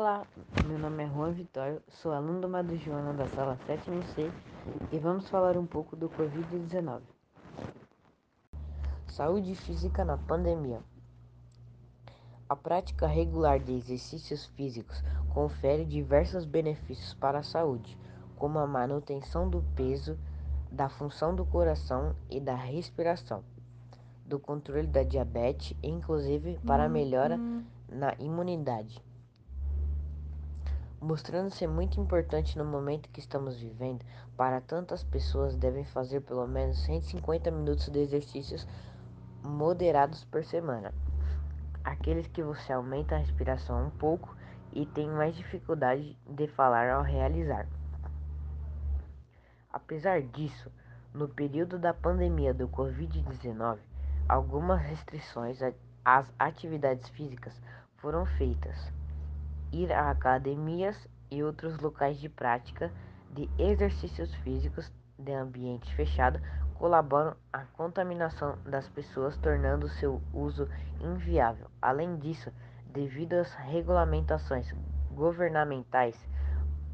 Olá, meu nome é Juan Vitório, sou aluno do Madre Joana da sala 7C e vamos falar um pouco do Covid-19. Saúde física na pandemia. A prática regular de exercícios físicos confere diversos benefícios para a saúde, como a manutenção do peso, da função do coração e da respiração, do controle da diabetes e inclusive para a melhora na imunidade mostrando ser muito importante no momento que estamos vivendo, para tantas pessoas devem fazer pelo menos 150 minutos de exercícios moderados por semana. Aqueles que você aumenta a respiração um pouco e tem mais dificuldade de falar ao realizar. Apesar disso, no período da pandemia do Covid-19, algumas restrições às atividades físicas foram feitas ir a academias e outros locais de prática de exercícios físicos de ambiente fechado colaboram à contaminação das pessoas, tornando seu uso inviável. Além disso, devido às regulamentações governamentais,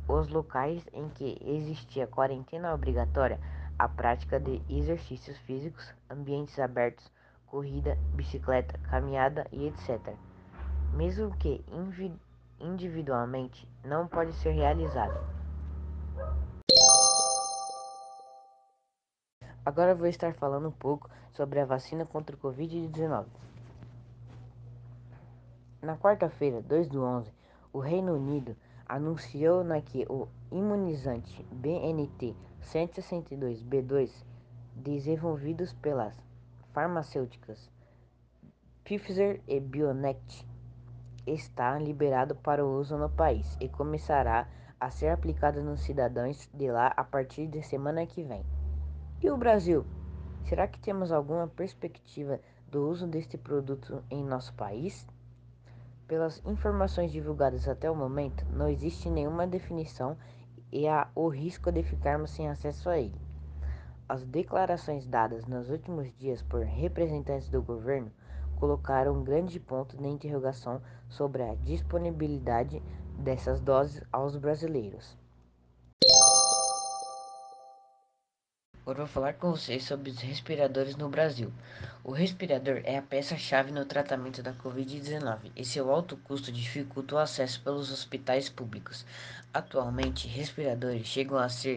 os locais em que existia quarentena obrigatória, a prática de exercícios físicos, ambientes abertos, corrida, bicicleta, caminhada e etc. Mesmo que individualmente não pode ser realizado. Agora vou estar falando um pouco sobre a vacina contra o Covid-19. Na quarta-feira, 2 do 11, o Reino Unido anunciou na que o imunizante BNT 162b2 desenvolvidos pelas farmacêuticas Pfizer e BioNTech está liberado para o uso no país e começará a ser aplicado nos cidadãos de lá a partir de semana que vem. E o Brasil? Será que temos alguma perspectiva do uso deste produto em nosso país? Pelas informações divulgadas até o momento, não existe nenhuma definição e há o risco de ficarmos sem acesso a ele. As declarações dadas nos últimos dias por representantes do governo colocaram um grande ponto de interrogação sobre a disponibilidade dessas doses aos brasileiros. Agora vou falar com vocês sobre os respiradores no Brasil. O respirador é a peça-chave no tratamento da Covid-19 e seu alto custo dificulta o acesso pelos hospitais públicos. Atualmente, respiradores chegam a ser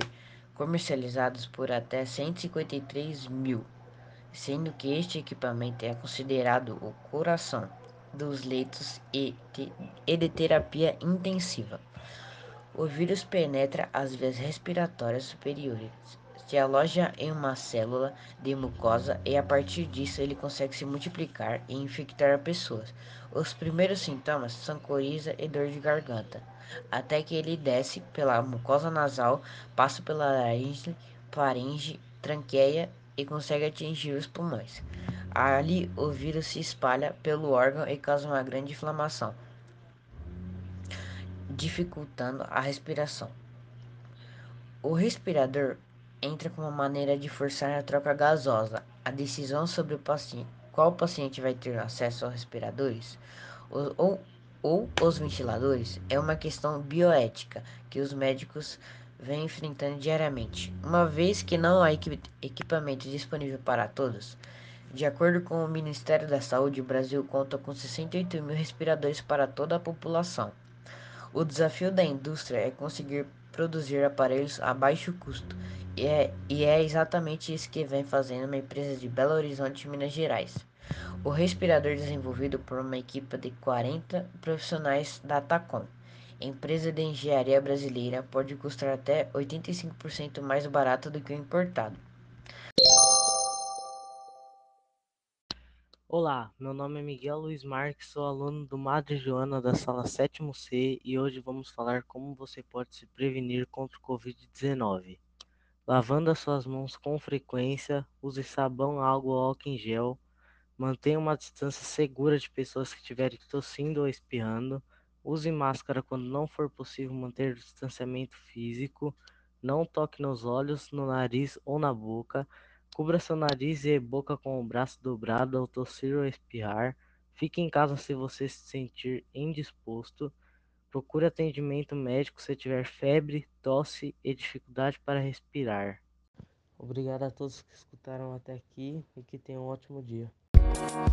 comercializados por até 153 mil sendo que este equipamento é considerado o coração dos leitos e, de terapia intensiva. O vírus penetra as vias respiratórias superiores, se aloja em uma célula de mucosa e a partir disso ele consegue se multiplicar e infectar pessoas. Os primeiros sintomas são coriza e dor de garganta, até que ele desce pela mucosa nasal, passa pela laringe, faringe, tranqueia e consegue atingir os pulmões. Ali, o vírus se espalha pelo órgão e causa uma grande inflamação, dificultando a respiração. O respirador entra como maneira de forçar a troca gasosa. A decisão sobre o paciente, qual paciente vai ter acesso aos respiradores ou, ou, ou os ventiladores é uma questão bioética que os médicos vem enfrentando diariamente, uma vez que não há equipamento disponível para todos. De acordo com o Ministério da Saúde, o Brasil conta com 68 mil respiradores para toda a população. O desafio da indústria é conseguir produzir aparelhos a baixo custo, e é, e é exatamente isso que vem fazendo uma empresa de Belo Horizonte, Minas Gerais. O respirador desenvolvido por uma equipe de 40 profissionais da Tacom empresa de engenharia brasileira pode custar até 85% mais barato do que o importado. Olá, meu nome é Miguel Luiz Marques, sou aluno do Madre Joana da sala 7C e hoje vamos falar como você pode se prevenir contra o Covid-19. Lavando as suas mãos com frequência, use sabão, água ou álcool em gel, mantenha uma distância segura de pessoas que estiverem tossindo ou espirrando, Use máscara quando não for possível manter o distanciamento físico. Não toque nos olhos, no nariz ou na boca. Cubra seu nariz e boca com o braço dobrado ao tossir ou espirrar. Fique em casa se você se sentir indisposto. Procure atendimento médico se tiver febre, tosse e dificuldade para respirar. Obrigado a todos que escutaram até aqui e que tenham um ótimo dia. Thank you.